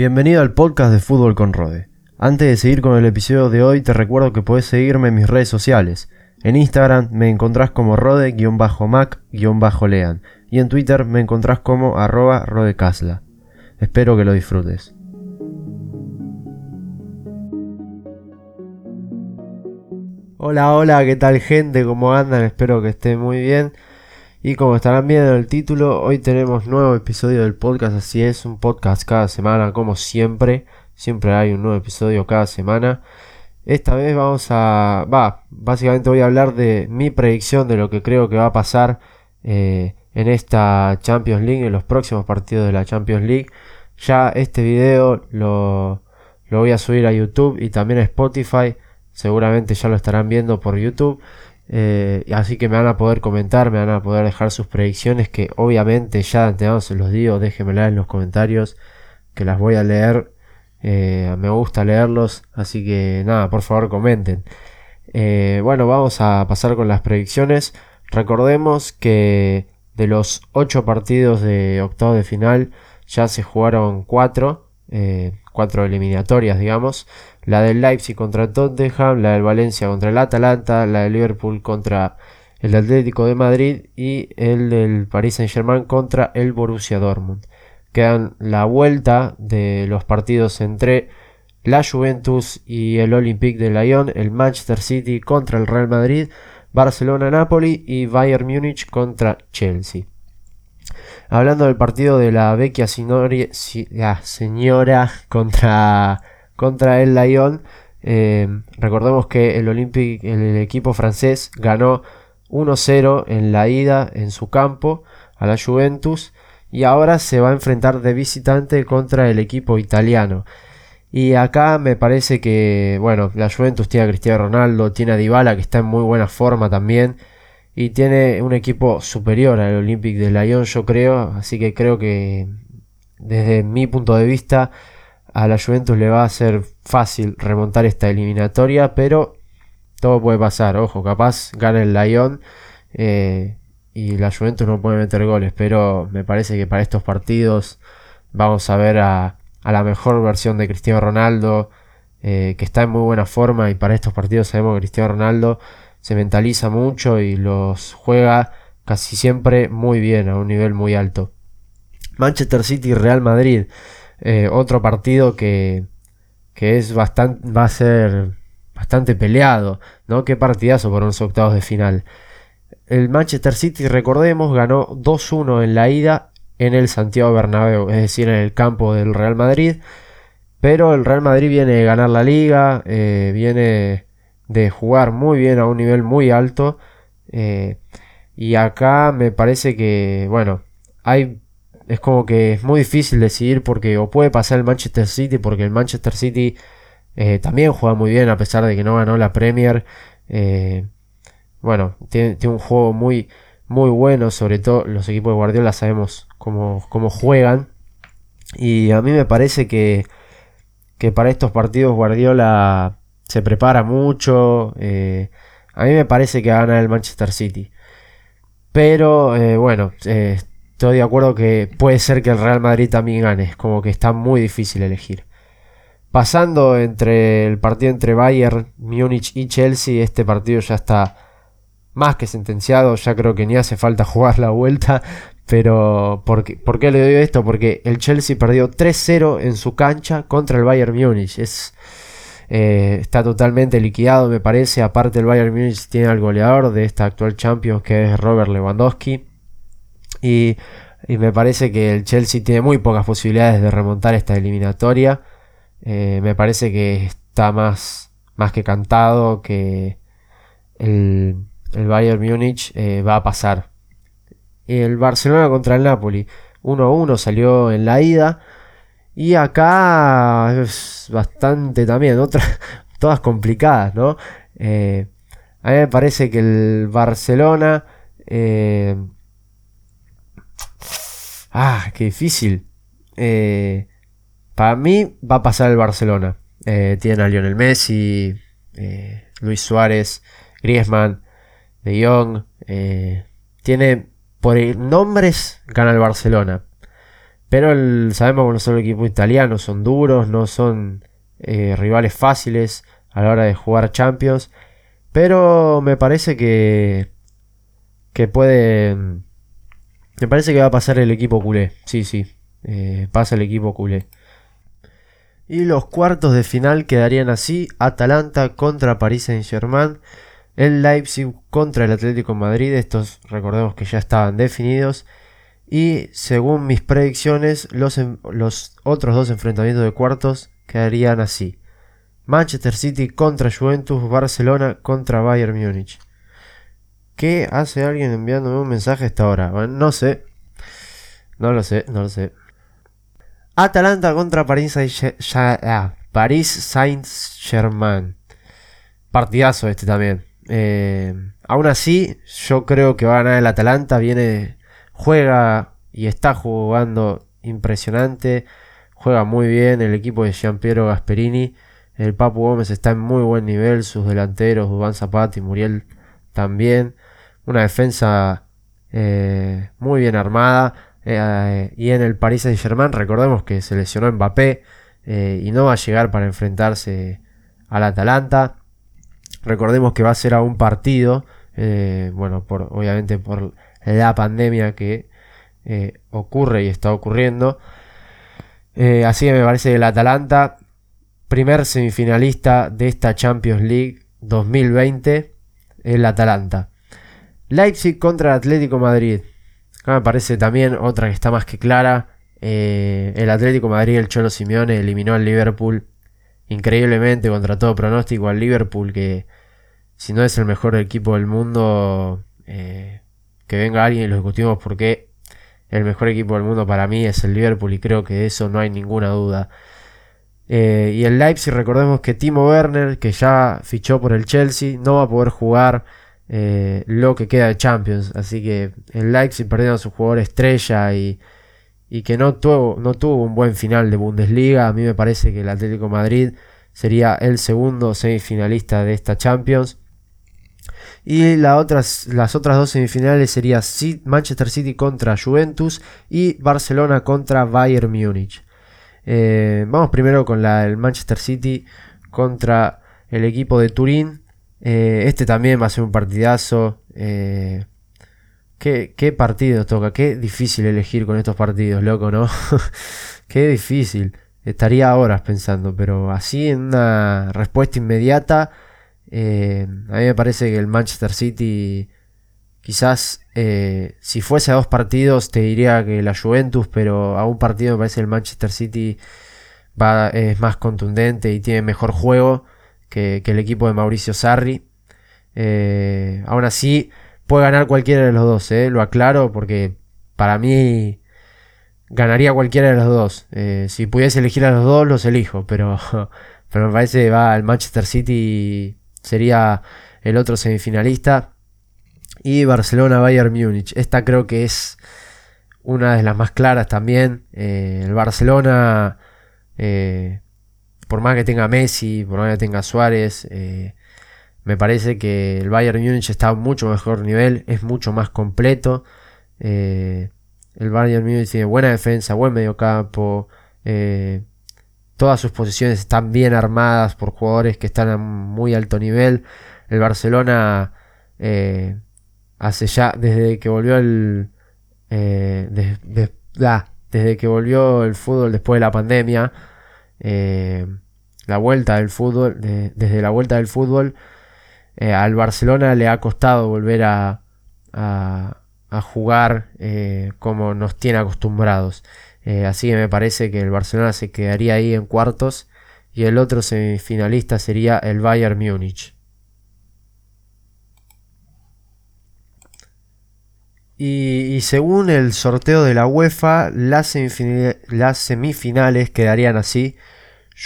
Bienvenido al podcast de Fútbol con Rode. Antes de seguir con el episodio de hoy, te recuerdo que puedes seguirme en mis redes sociales. En Instagram me encontrás como rode-mac-lean y en Twitter me encontrás como arroba rodecasla. Espero que lo disfrutes. Hola, hola, ¿qué tal gente? ¿Cómo andan? Espero que estén muy bien. Y como estarán viendo en el título, hoy tenemos nuevo episodio del podcast, así es, un podcast cada semana, como siempre. Siempre hay un nuevo episodio cada semana. Esta vez vamos a... Va, básicamente voy a hablar de mi predicción de lo que creo que va a pasar eh, en esta Champions League, en los próximos partidos de la Champions League. Ya este video lo, lo voy a subir a YouTube y también a Spotify. Seguramente ya lo estarán viendo por YouTube. Eh, así que me van a poder comentar, me van a poder dejar sus predicciones que obviamente ya de se los digo, déjenmela en los comentarios que las voy a leer. Eh, me gusta leerlos, así que nada, por favor comenten. Eh, bueno, vamos a pasar con las predicciones. Recordemos que de los 8 partidos de octavo de final ya se jugaron 4, 4 eliminatorias, digamos la del Leipzig contra el Tottenham, la del Valencia contra el Atalanta, la del Liverpool contra el Atlético de Madrid y el del Paris Saint Germain contra el Borussia Dortmund. Quedan la vuelta de los partidos entre la Juventus y el Olympique de Lyon, el Manchester City contra el Real Madrid, Barcelona-Napoli y Bayern Múnich contra Chelsea. Hablando del partido de la vecchia señora contra contra el Lyon. Eh, recordemos que el el equipo francés, ganó 1-0 en la ida en su campo a la Juventus y ahora se va a enfrentar de visitante contra el equipo italiano. Y acá me parece que, bueno, la Juventus tiene a Cristiano Ronaldo, tiene a Dybala que está en muy buena forma también y tiene un equipo superior al Olympique de Lyon, yo creo, así que creo que desde mi punto de vista a la Juventus le va a ser fácil remontar esta eliminatoria, pero todo puede pasar. Ojo, capaz gana el Lyon eh, y la Juventus no puede meter goles, pero me parece que para estos partidos vamos a ver a, la mejor versión de Cristiano Ronaldo, eh, que está en muy buena forma y para estos partidos sabemos que Cristiano Ronaldo se mentaliza mucho y los juega casi siempre muy bien, a un nivel muy alto. Manchester City y Real Madrid. Eh, otro partido que, que es bastante, va a ser bastante peleado, ¿no? Qué partidazo por unos octavos de final. El Manchester City, recordemos, ganó 2-1 en la ida en el Santiago Bernabéu, es decir, en el campo del Real Madrid. Pero el Real Madrid viene de ganar la liga, eh, viene de jugar muy bien a un nivel muy alto. Eh, y acá me parece que, bueno, hay es como que es muy difícil decidir porque o puede pasar el Manchester City porque el Manchester City eh, también juega muy bien a pesar de que no ganó la Premier. Eh, bueno, tiene, un juego muy, muy bueno, sobre todo los equipos de Guardiola sabemos cómo, cómo juegan. Y a mí me parece que, que para estos partidos Guardiola se prepara mucho. Eh, a mí me parece que gana el Manchester City. Pero bueno, estoy de acuerdo que puede ser que el Real Madrid también gane. Como que está muy difícil elegir. Pasando entre el partido entre Bayern, Múnich y Chelsea, este partido ya está más que sentenciado. Ya creo que ni hace falta jugar la vuelta. Pero, ¿por qué, ¿por qué le doy esto? Porque el Chelsea perdió 3-0 en su cancha contra el Bayern Múnich. Es, eh, está totalmente liquidado, me parece. Aparte, el Bayern Múnich tiene al goleador de esta actual Champions, que es Robert Lewandowski. Y, me parece que el Chelsea tiene muy pocas posibilidades de remontar esta eliminatoria. Eh, me parece que está más, más que cantado que el, Bayern Múnich eh, va a pasar. El Barcelona contra el Napoli. 1-1 salió en la ida. Y acá es bastante también, otras, todas complicadas, ¿no? Eh, a mí me parece que el Barcelona Ah, qué difícil. Eh, para mí va a pasar el Barcelona. Eh, tiene a Lionel Messi, eh, Luis Suárez, Griezmann, De Jong. tiene por nombres gana el Barcelona. Pero sabemos que no son el equipo italiano, son duros, no son eh, rivales fáciles a la hora de jugar Champions. Pero me parece que, que puede... Me parece que va a pasar el equipo culé. Sí, sí. Eh, pasa el equipo culé. Y los cuartos de final quedarían así. Atalanta contra París Saint Germain. El Leipzig contra el Atlético Madrid. Estos recordemos que ya estaban definidos. Y según mis predicciones, los, los otros dos enfrentamientos de cuartos quedarían así. Manchester City contra Juventus, Barcelona contra Bayern Múnich. ¿Qué hace alguien enviándome un mensaje a esta hora? no sé. No lo sé, no lo sé. Atalanta contra París Saint-Germain. Partidazo este también. Eh, aún así, yo creo que va a ganar el Atalanta. Viene, juega y está jugando impresionante. Juega muy bien el equipo de Giampiero Gasperini. El Papu Gómez está en muy buen nivel. Sus delanteros, Dubán Zapata y Muriel también. Una defensa eh, muy bien armada. Eh, y en el Paris Saint Germain, recordemos que se lesionó Mbappé eh, y no va a llegar para enfrentarse al Atalanta. Recordemos que va a ser a un partido, bueno, por, obviamente por la pandemia que ocurre y está ocurriendo. así que me parece que el Atalanta, primer semifinalista de esta Champions League 2020, el Atalanta. Leipzig contra Atlético Madrid. Acá me parece también otra que está más que clara. Eh, el Atlético Madrid, el Cholo Simeone, eliminó al Liverpool increíblemente contra todo pronóstico al Liverpool que si no es el mejor equipo del mundo, eh, que venga alguien y lo discutimos porque el mejor equipo del mundo para mí es el Liverpool y creo que de eso no hay ninguna duda. Eh, y el Leipzig, recordemos que Timo Werner, que ya fichó por el Chelsea, no va a poder jugar eh, lo que queda de Champions. Así que el Leipzig perdiendo a su jugador estrella y, que no tuvo, no tuvo un buen final de Bundesliga. A mí me parece que el Atlético Madrid sería el segundo semifinalista de esta Champions. Y otras, las otras dos semifinales serían Manchester City contra Juventus y Barcelona contra Bayern Múnich. Eh, vamos primero con la del Manchester City contra el equipo de Turín. Eh, este también va a ser un partidazo. Eh, ¿qué, ¿Qué partidos toca? Qué difícil elegir con estos partidos, loco, ¿no? qué difícil. Estaría horas pensando, pero así en una respuesta inmediata, eh, a mí me parece que el Manchester City, quizás si fuese a dos partidos, te diría que la Juventus, pero a un partido me parece el Manchester City va, es más contundente y tiene mejor juego que, el equipo de Mauricio Sarri. Eh, aún así, puede ganar cualquiera de los dos, eh, lo aclaro, porque para mí ganaría cualquiera de los dos. Eh, si pudiese elegir a los dos, los elijo, pero, pero me parece que va al Manchester City, sería el otro semifinalista. Y Barcelona-Bayern Múnich. Esta creo que es una de las más claras también. el Barcelona por más que tenga Messi, por más que tenga Suárez, eh, me parece que el Bayern Múnich está a mucho mejor nivel, es mucho más completo. Eh, el Bayern Múnich tiene buena defensa, buen mediocampo. Eh, todas sus posiciones están bien armadas por jugadores que están a muy alto nivel. El Barcelona hace ya desde que volvió el desde que volvió el fútbol después de la pandemia eh, la vuelta del fútbol, desde la vuelta del fútbol, eh, al Barcelona le ha costado volver a, jugar eh, como nos tiene acostumbrados. así que me parece que el Barcelona se quedaría ahí en cuartos y el otro semifinalista sería el Bayern Múnich. Y, según el sorteo de la UEFA, las, semifinales quedarían así.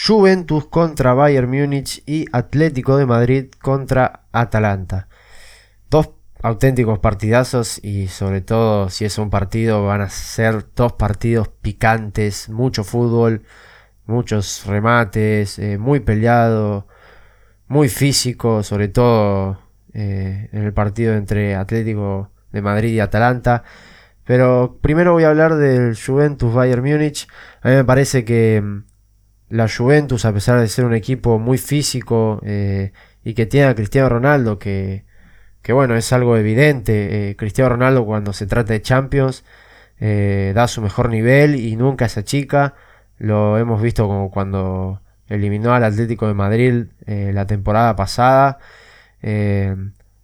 Juventus contra Bayern Múnich y Atlético de Madrid contra Atalanta. Dos auténticos partidazos y sobre todo si es un partido van a ser dos partidos picantes, mucho fútbol, muchos remates, eh, muy peleado, muy físico, sobre todo eh, en el partido entre Atlético de Madrid y Atalanta. Pero primero voy a hablar del Juventus Bayern Múnich. A mí me parece que mm, la Juventus, a pesar de ser un equipo muy físico eh, y que tiene a Cristiano Ronaldo, que, que bueno, es algo evidente. Eh, Cristiano Ronaldo cuando se trata de Champions eh, da su mejor nivel y nunca esa chica. Lo hemos visto como cuando eliminó al Atlético de Madrid la temporada pasada.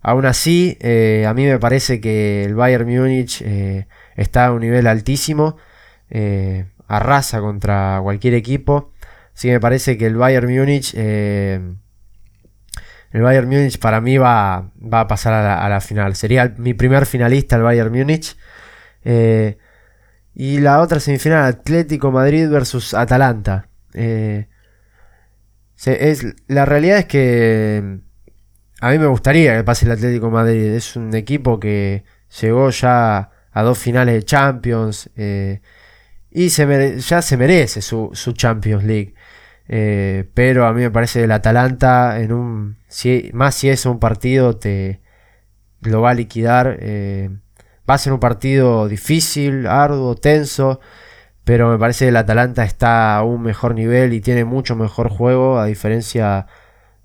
Aún así, a mí me parece que el Bayern Múnich está a un nivel altísimo. arrasa contra cualquier equipo. Sí, me parece que el Bayern Múnich. Eh, el Bayern Múnich para mí va, va a pasar a la, final. Sería mi primer finalista el Bayern Múnich. Eh, y la otra semifinal, Atlético Madrid versus Atalanta. Eh, es, la realidad es que a mí me gustaría que pase el Atlético Madrid. Es un equipo que llegó ya a dos finales de Champions. y se ya se merece su, su Champions League. Eh, pero a mí me parece que el Atalanta, en un, más si es un partido, te lo va a liquidar. Eh, va a ser un partido difícil, arduo, tenso. Pero me parece que el Atalanta está a un mejor nivel y tiene mucho mejor juego, a diferencia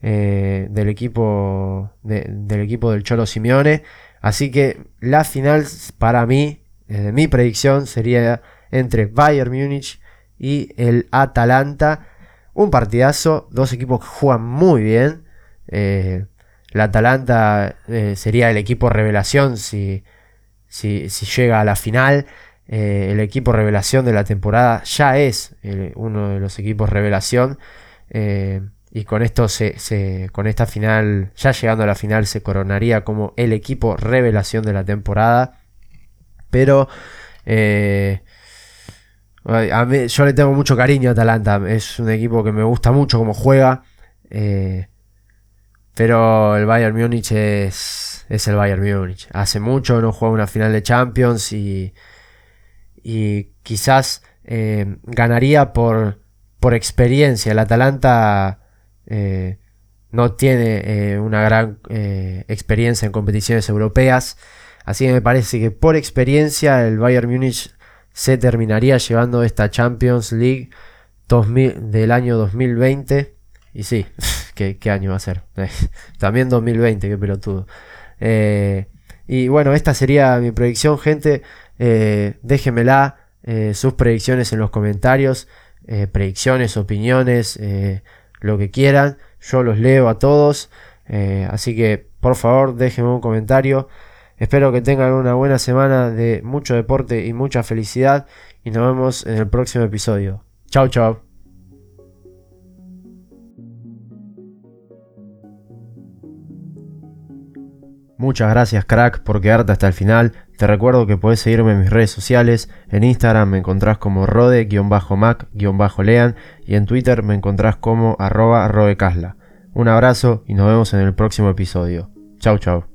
eh, del, equipo, del equipo del Cholo Simeone. Así que la final, para mí, mi predicción, sería entre Bayern Múnich y el Atalanta. Un partidazo, dos equipos que juegan muy bien. Eh, la Atalanta eh, sería el equipo revelación si, si, llega a la final. Eh, el equipo revelación de la temporada ya es uno de los equipos revelación. Y con esto se, con esta final, ya llegando a la final, se coronaría como el equipo revelación de la temporada. Pero yo le tengo mucho cariño a Atalanta. Es un equipo que me gusta mucho como juega. Eh, pero el Bayern Múnich es, es el Bayern Múnich. Hace mucho no juega una final de Champions y, y quizás eh, ganaría por, por experiencia. El Atalanta eh, no tiene una gran experiencia en competiciones europeas. Así que me parece que por experiencia el Bayern Múnich se terminaría llevando esta Champions League del año 2020. Y sí, ¿qué, año va a ser? También 2020, qué pelotudo. Eh, y bueno, esta sería mi predicción, gente. Eh, déjenmela eh, sus predicciones en los comentarios. predicciones, opiniones, lo que quieran. Yo los leo a todos. así que por favor déjenme un comentario. Espero que tengan una buena semana de mucho deporte y mucha felicidad y nos vemos en el próximo episodio. Chao, chao. Muchas gracias crack por quedarte hasta el final. Te recuerdo que puedes seguirme en mis redes sociales. En Instagram me encontrás como rode-mac-lean y en Twitter me encontrás como arroba rodecasla. Un abrazo y nos vemos en el próximo episodio. Chao, chao.